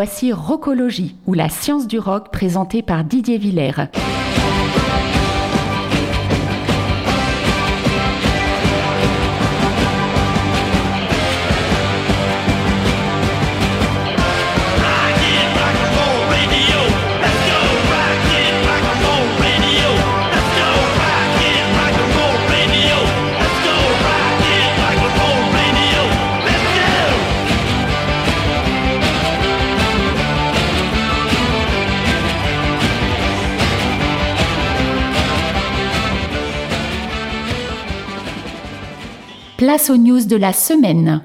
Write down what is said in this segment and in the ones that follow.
voici Rockologie, ou la science du rock présentée par Didier Villers. Place aux news de la semaine.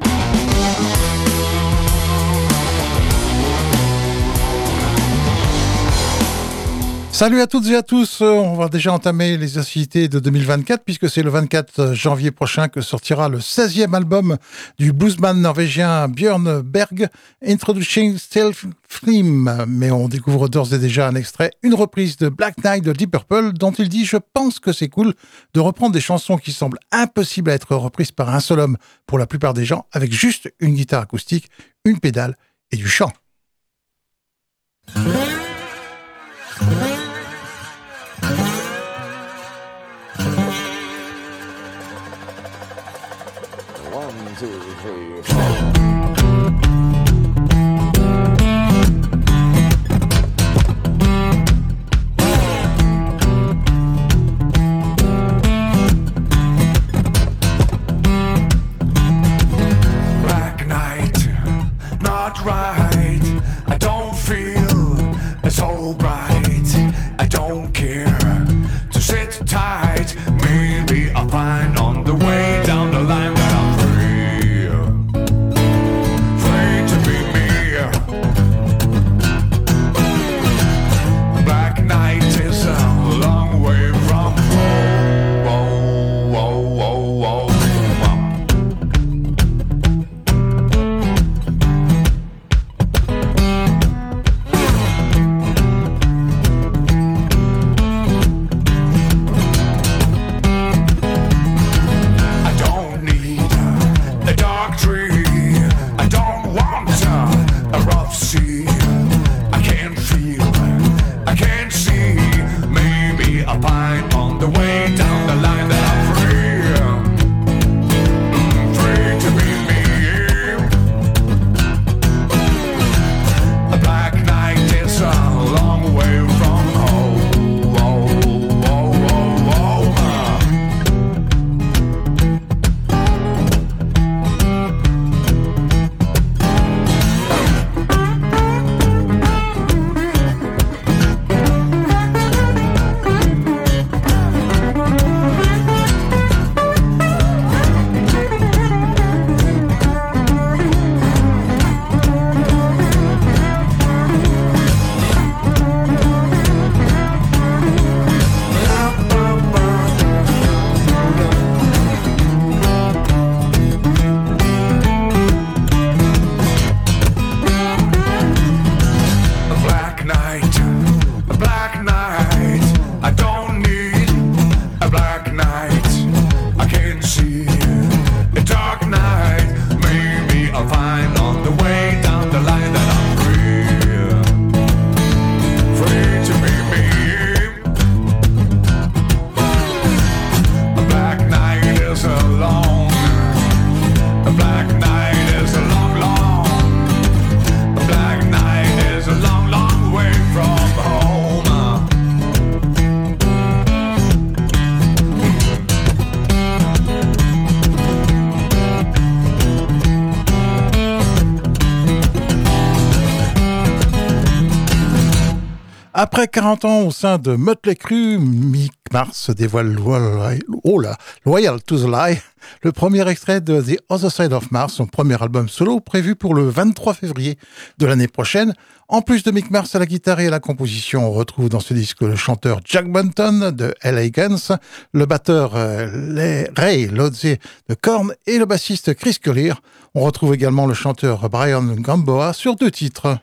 Salut à toutes et à tous, euh, on va déjà entamer les activités de 2024 puisque c'est le 24 janvier prochain que sortira le 16e album du bluesman norvégien Björn Berg, Introducing Self Flim. Mais on découvre d'ores et déjà un extrait, une reprise de Black Knight de Deep Purple dont il dit je pense que c'est cool de reprendre des chansons qui semblent impossibles à être reprises par un seul homme pour la plupart des gens avec juste une guitare acoustique, une pédale et du chant. two, three, four. Après 40 ans au sein de Mötley Crüe, Mick Mars dévoile oh Loyal to the Lie, le premier extrait de The Other Side of Mars, son premier album solo prévu pour le 23 février de l'année prochaine. En plus de Mick Mars à la guitare et à la composition, on retrouve dans ce disque le chanteur Jack Bunton de L.A. Guns, le batteur euh, Ray Lodze de Korn et le bassiste Chris Collier. On retrouve également le chanteur Brian Gamboa sur deux titres.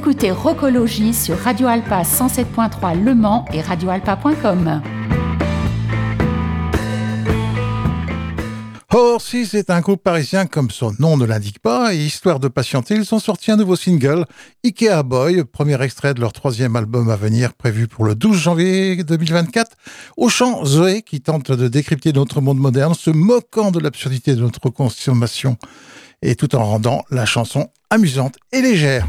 Écoutez Rocologie sur Radio Alpa 107.3 Le Mans et radioalpa.com. Horses est un groupe parisien comme son nom ne l'indique pas, et histoire de patienter, ils ont sorti un nouveau single, Ikea Boy, premier extrait de leur troisième album à venir prévu pour le 12 janvier 2024. Au chant, Zoé qui tente de décrypter notre monde moderne, se moquant de l'absurdité de notre consommation, et tout en rendant la chanson amusante et légère.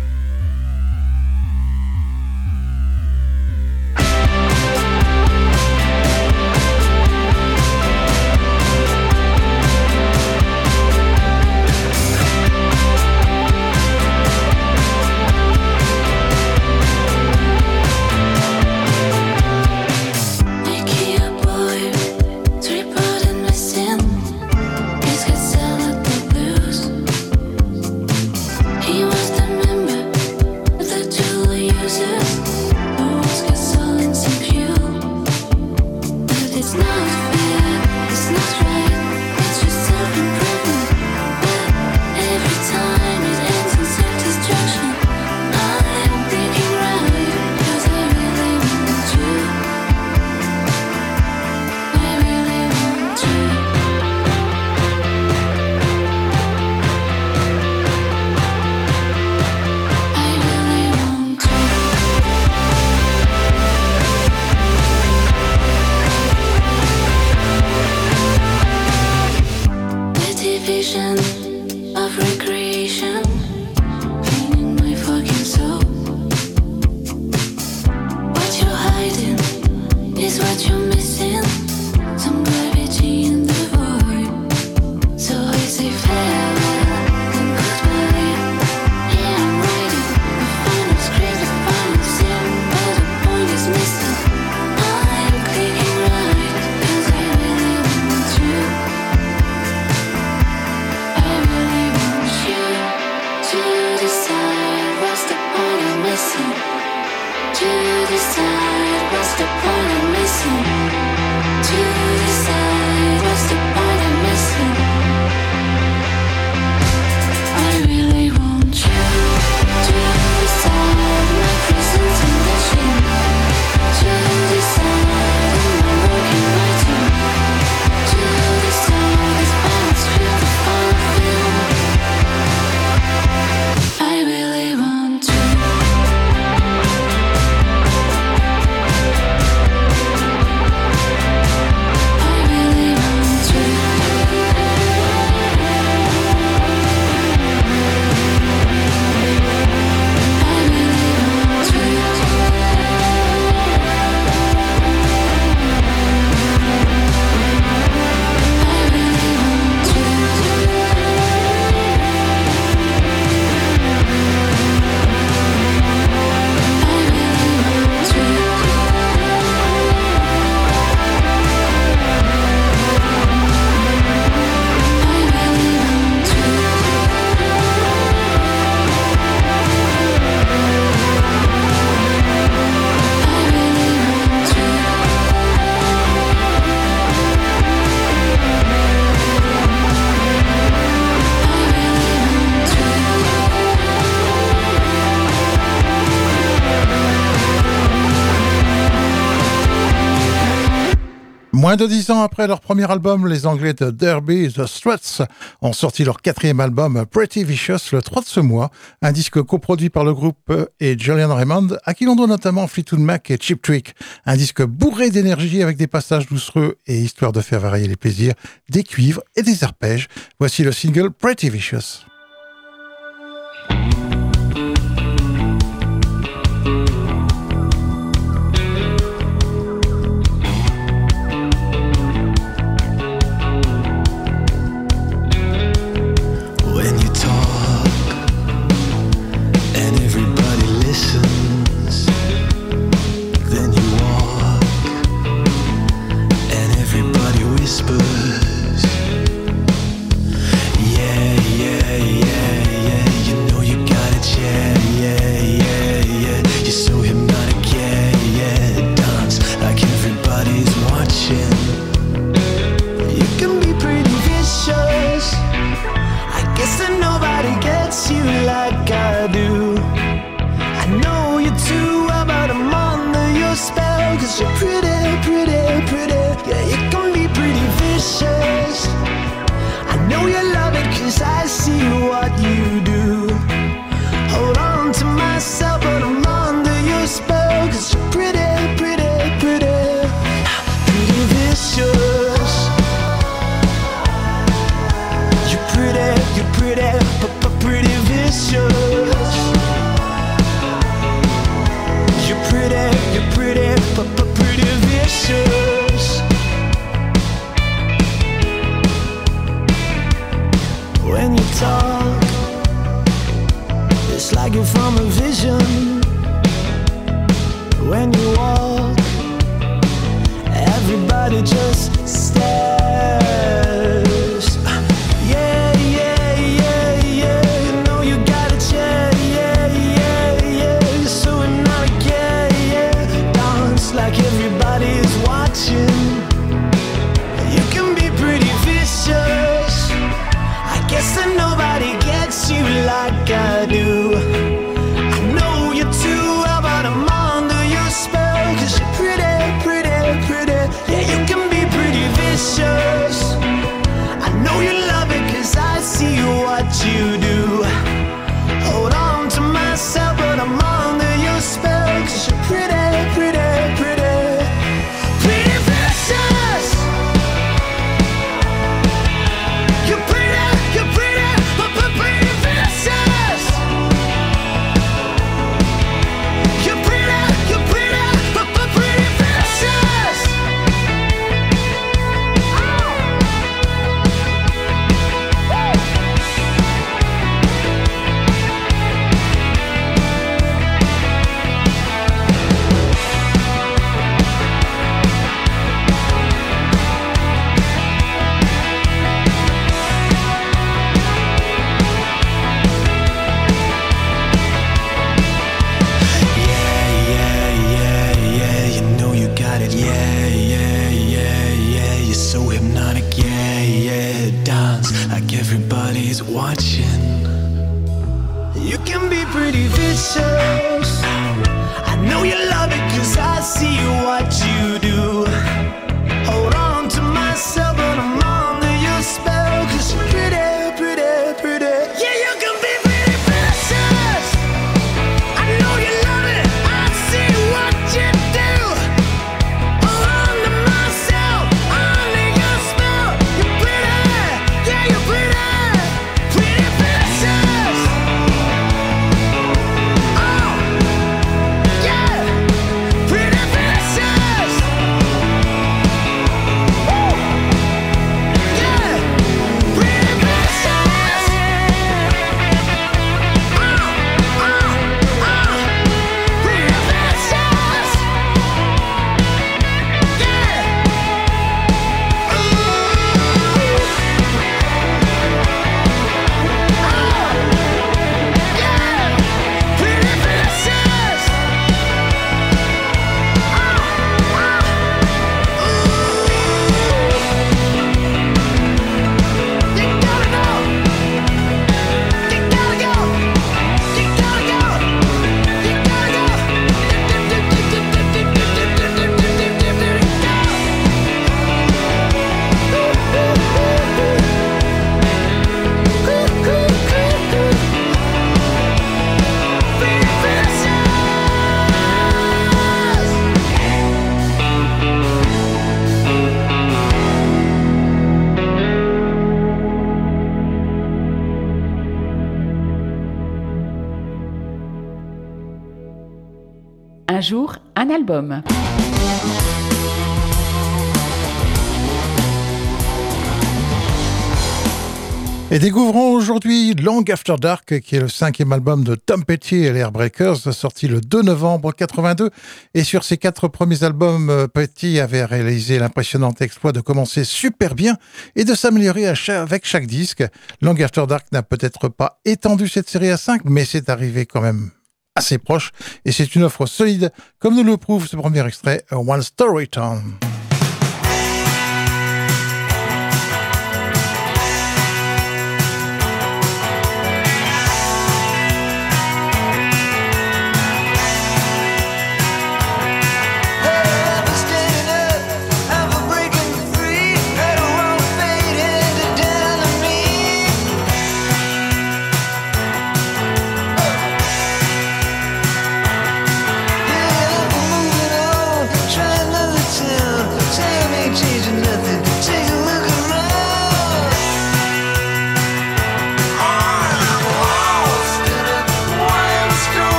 Moins de dix ans après leur premier album, les Anglais de Derby, The Struts, ont sorti leur quatrième album Pretty Vicious le 3 de ce mois, un disque coproduit par le groupe et Julian Raymond, à qui l'on doit notamment Fleetwood Mac et Chip Trick, un disque bourré d'énergie avec des passages doucereux et histoire de faire varier les plaisirs, des cuivres et des arpèges. Voici le single Pretty Vicious. Et découvrons aujourd'hui Long After Dark, qui est le cinquième album de Tom Petty et les Airbreakers, sorti le 2 novembre 82. Et sur ses quatre premiers albums, euh, Petty avait réalisé l'impressionnant exploit de commencer super bien et de s'améliorer avec chaque disque. Long After Dark n'a peut-être pas étendu cette série à 5, mais c'est arrivé quand même assez proche et c'est une offre solide comme nous le prouve ce premier extrait One Story Town.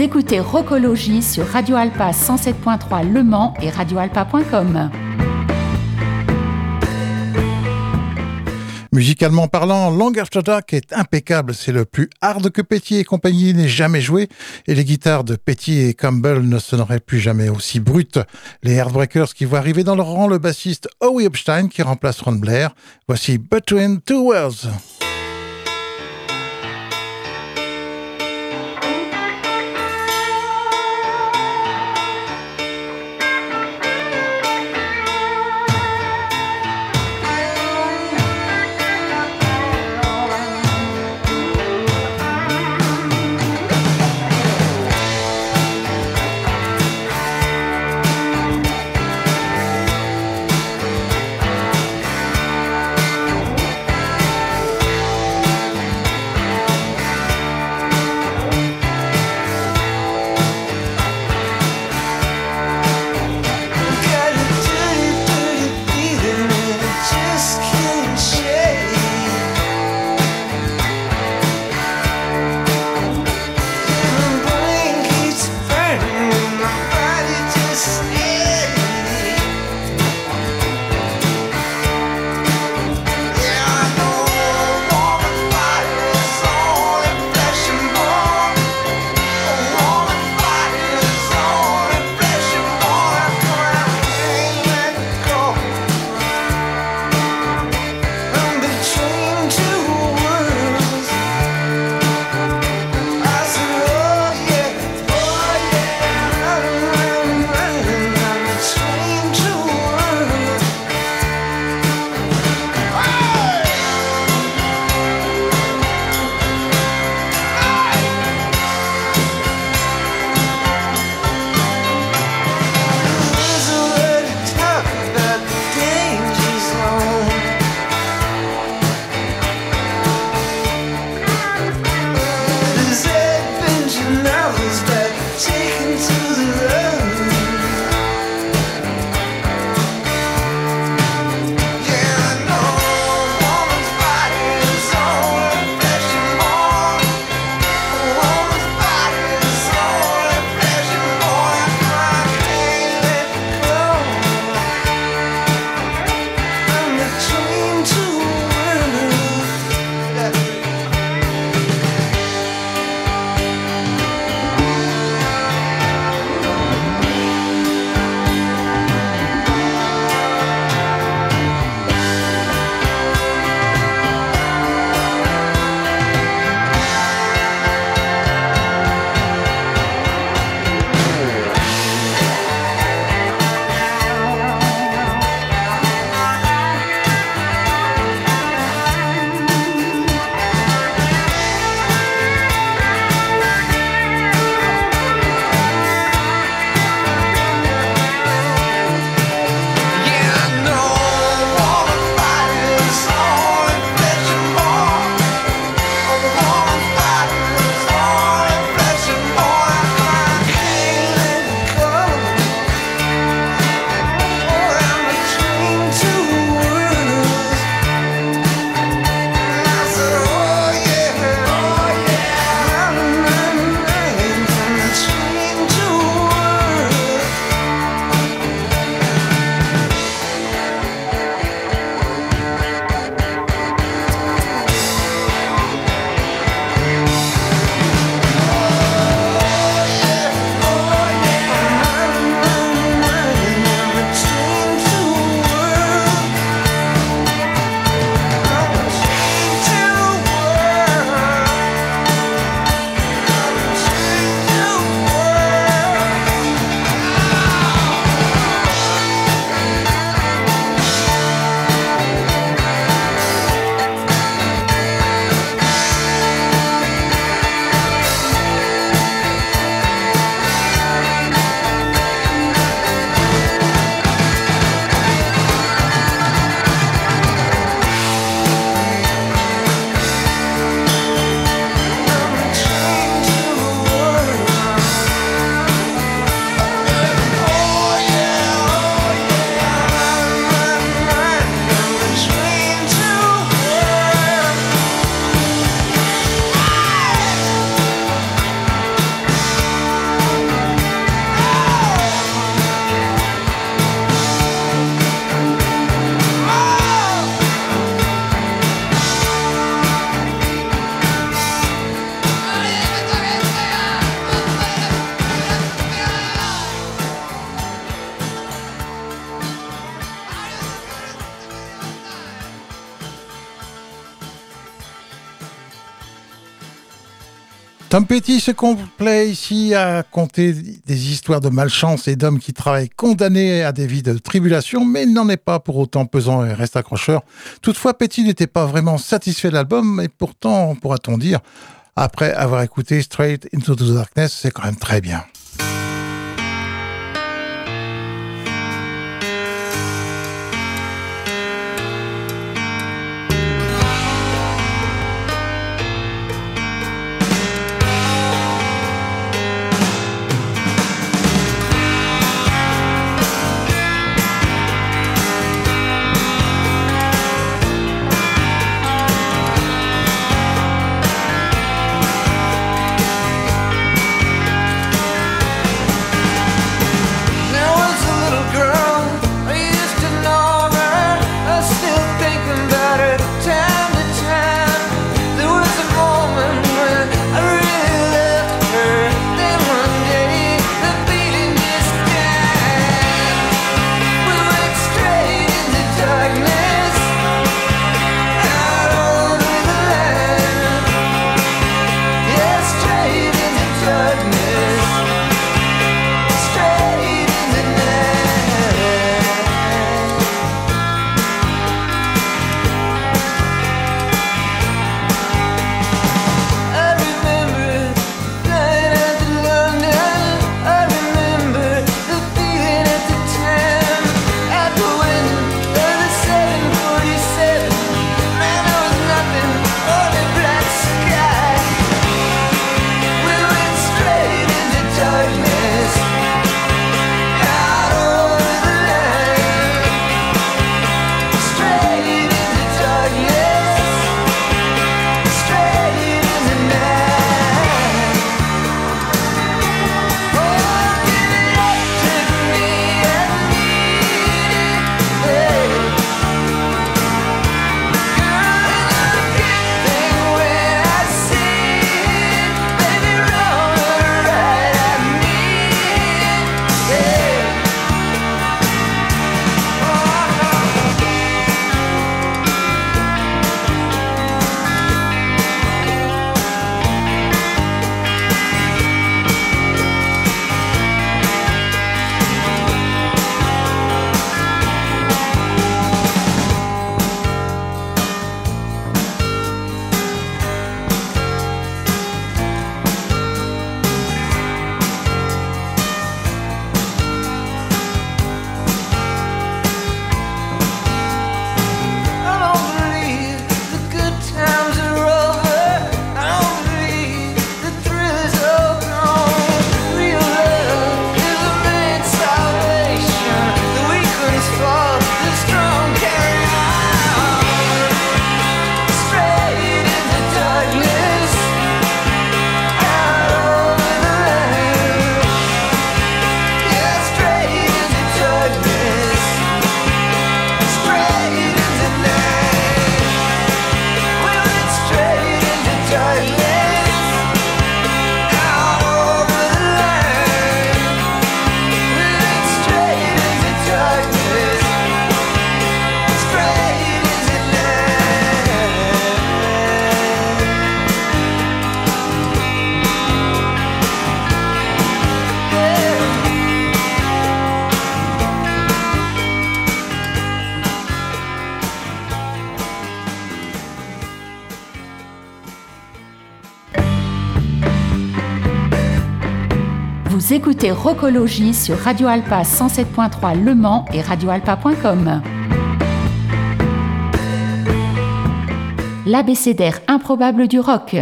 Écoutez Rocologie sur Radio Alpa 107.3 Le Mans et radioalpa.com. Musicalement parlant, Long After Dark est impeccable. C'est le plus hard que Petty et compagnie n'aient jamais joué. Et les guitares de Petty et Campbell ne sonneraient plus jamais aussi brutes. Les Heartbreakers qui voient arriver dans leur rang le bassiste Howie Epstein qui remplace Ron Blair. Voici Between Two Worlds. Tom Petty se complaît ici à conter des histoires de malchance et d'hommes qui travaillent condamnés à des vies de tribulation, mais il n'en est pas pour autant pesant et reste accrocheur. Toutefois, Petty n'était pas vraiment satisfait de l'album, et pourtant, pourra-t-on dire, après avoir écouté Straight Into the Darkness, c'est quand même très bien. Écoutez Rocologie sur Radio Alpa 107.3 Le Mans et radioalpa.com. L'abécédaire improbable du rock.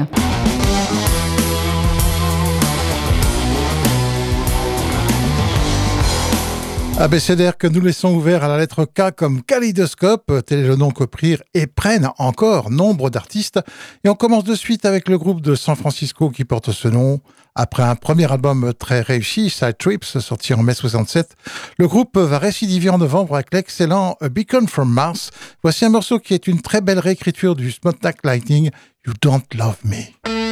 Abécédaire que nous laissons ouvert à la lettre K comme kaléidoscope, tel est le nom que prirent et prennent encore nombre d'artistes. Et on commence de suite avec le groupe de San Francisco qui porte ce nom. Après un premier album très réussi, Side Trips, sorti en mai 67, le groupe va récidiver en novembre avec l'excellent A Beacon from Mars. Voici un morceau qui est une très belle réécriture du Smokestack Lightning, You Don't Love Me.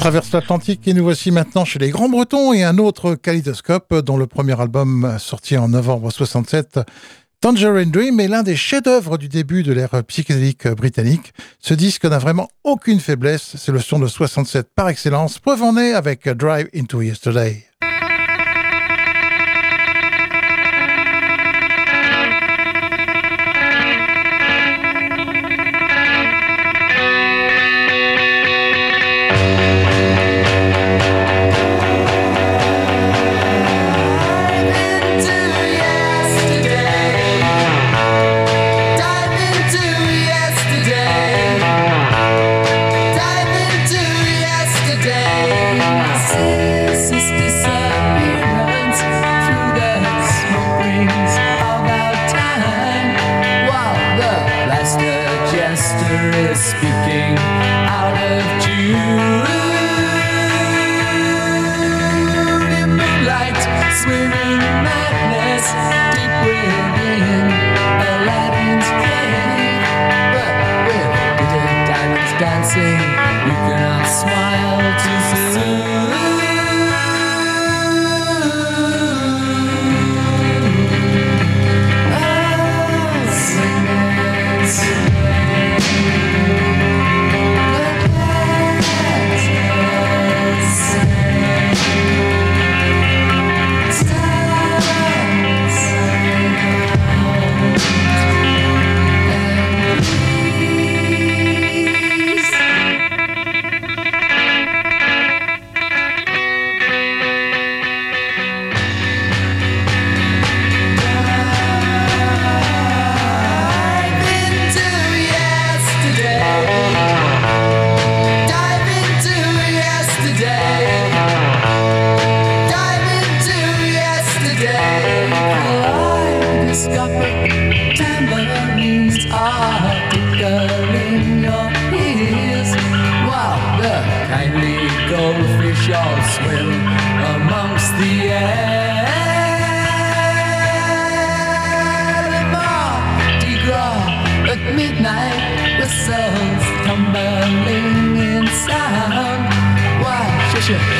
Traverse l'Atlantique et nous voici maintenant chez les Grands Bretons et un autre kaléidoscope dont le premier album sorti en novembre 67 Tangerine Dream est l'un des chefs-d'œuvre du début de l'ère psychédélique britannique. Ce disque n'a vraiment aucune faiblesse, c'est le son de 67 par excellence, preuve en est avec Drive into Yesterday.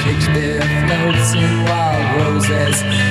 Shakespeare floats in wild roses.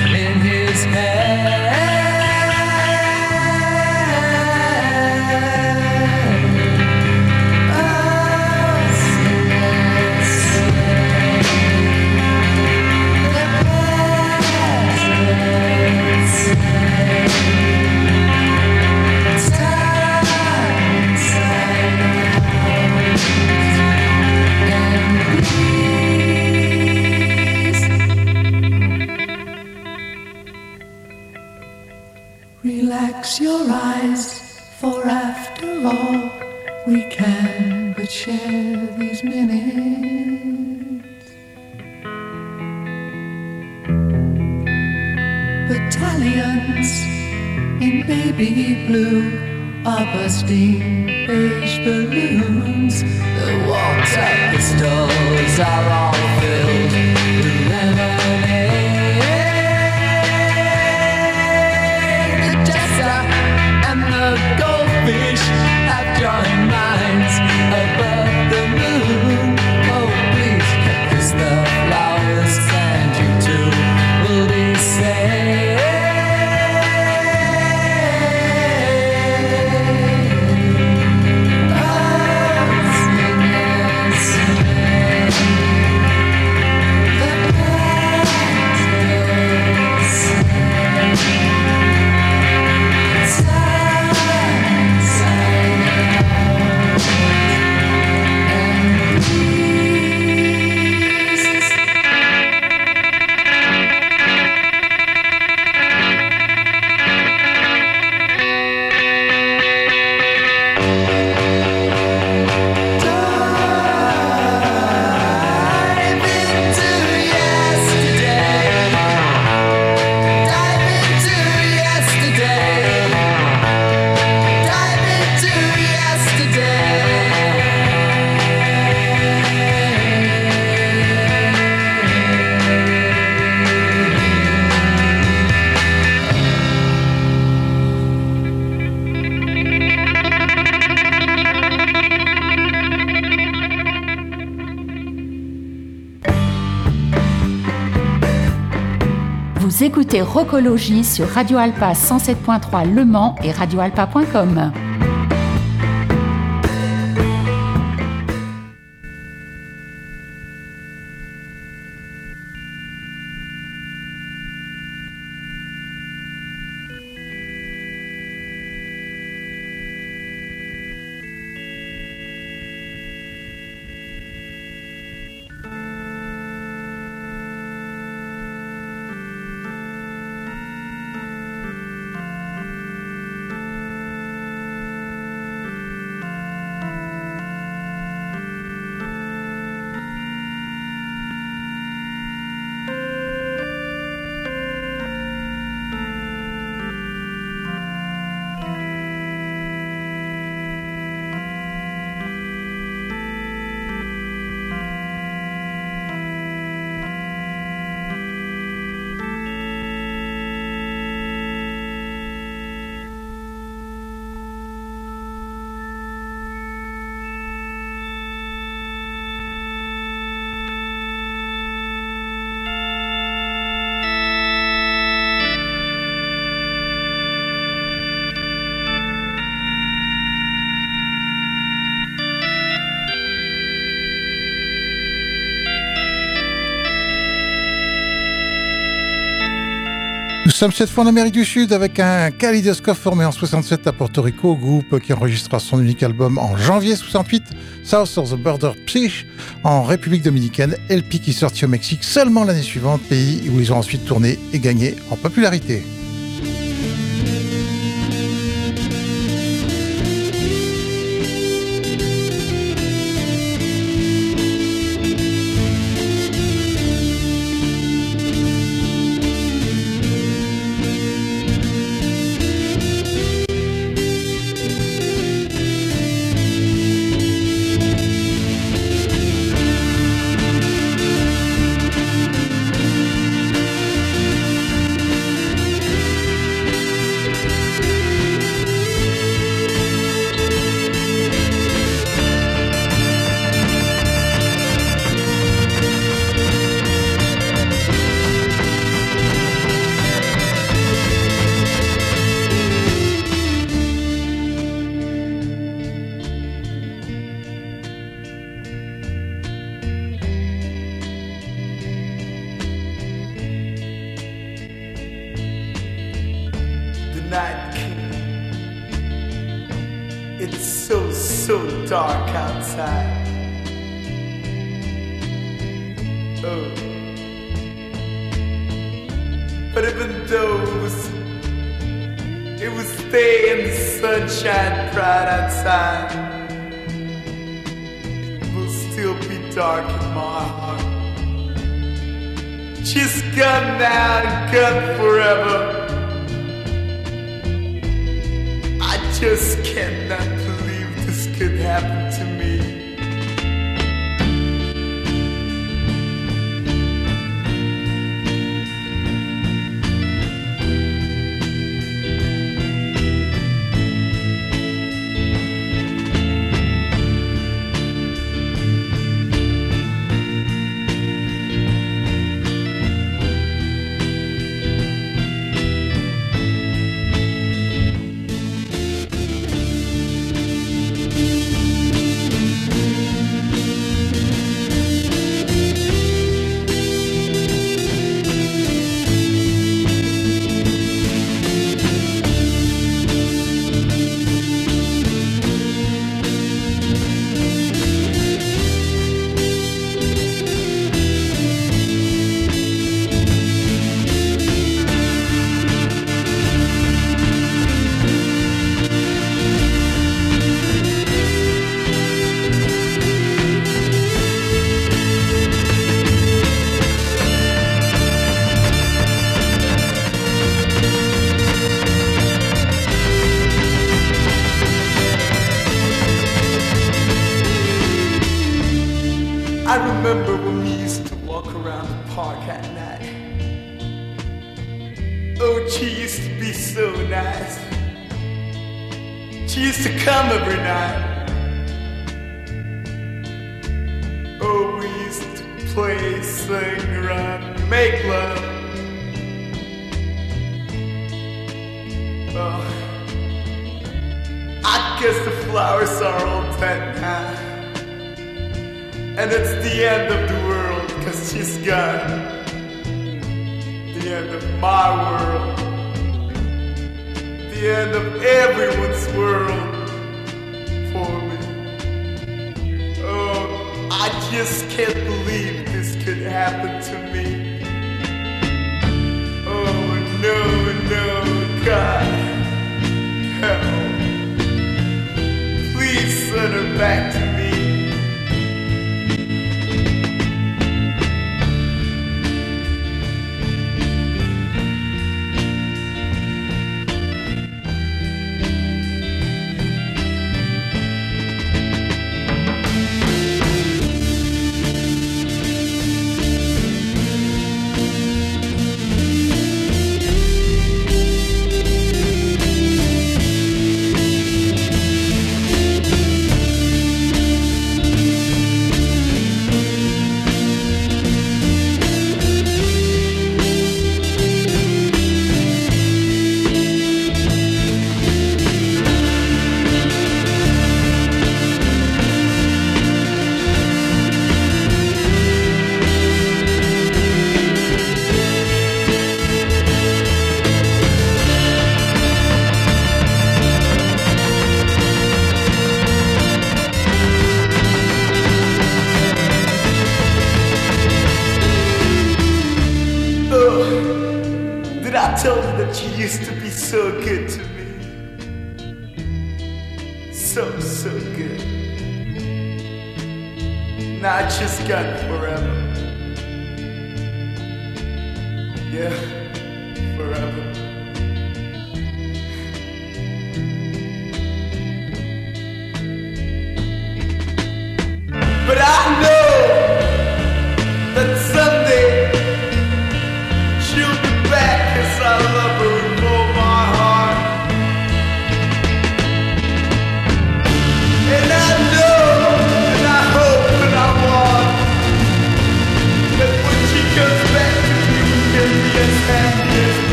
Écoutez sur Radio Alpa 107.3 Le Mans et radioalpa.com. sommes cette fois en Amérique du Sud avec un Kaleidoscope formé en 67 à Porto Rico, groupe qui enregistra son unique album en janvier 68, South of the Border Psych, en République Dominicaine, LP qui sortit au Mexique seulement l'année suivante, pays où ils ont ensuite tourné et gagné en popularité.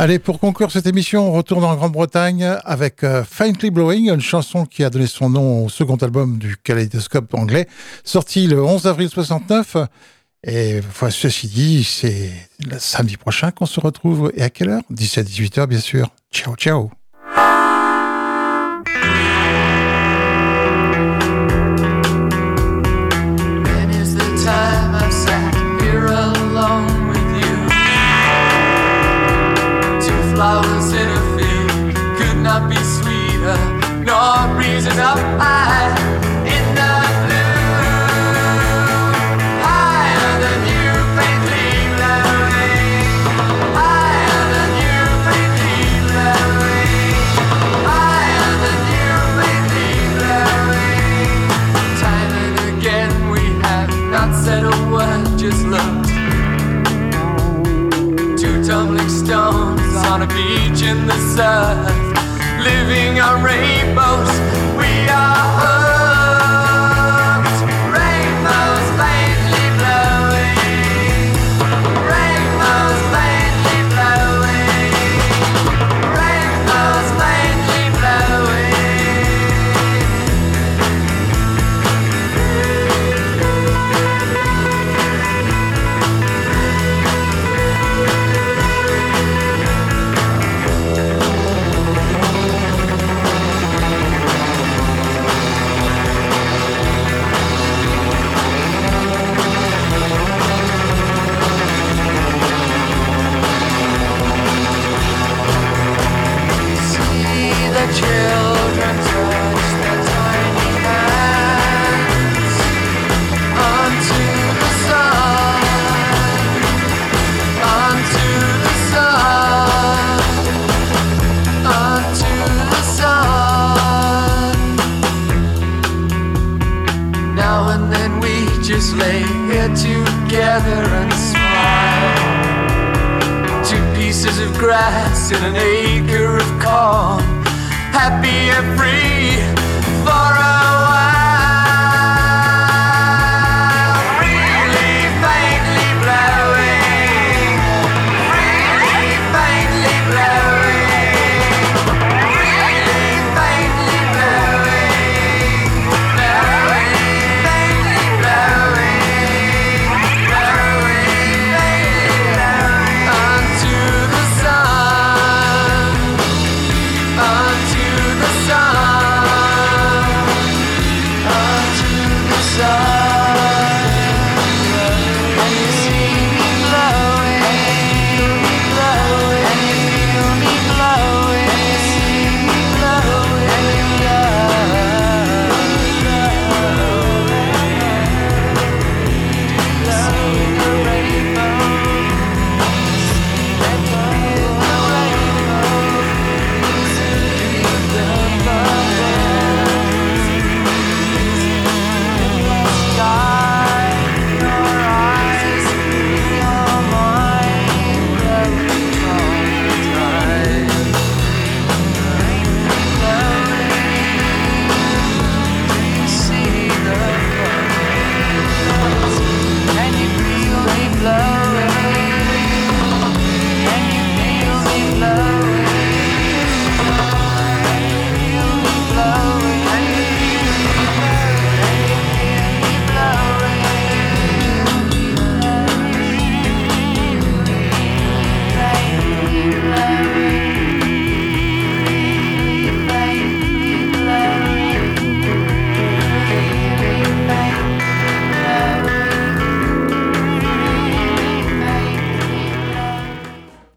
Allez, pour conclure cette émission, on retourne en Grande-Bretagne avec euh, Faintly Blowing, une chanson qui a donné son nom au second album du Kaleidoscope anglais, sorti le 11 avril 69. Et enfin, ceci dit, c'est samedi prochain qu'on se retrouve. Et à quelle heure? 17-18 heures, bien sûr. Ciao, ciao not said a word, just looked. Two tumbling stones on a beach in the surf, living on rainbows. We are. together and smile. Two pieces of grass in an acre of calm. happy and free.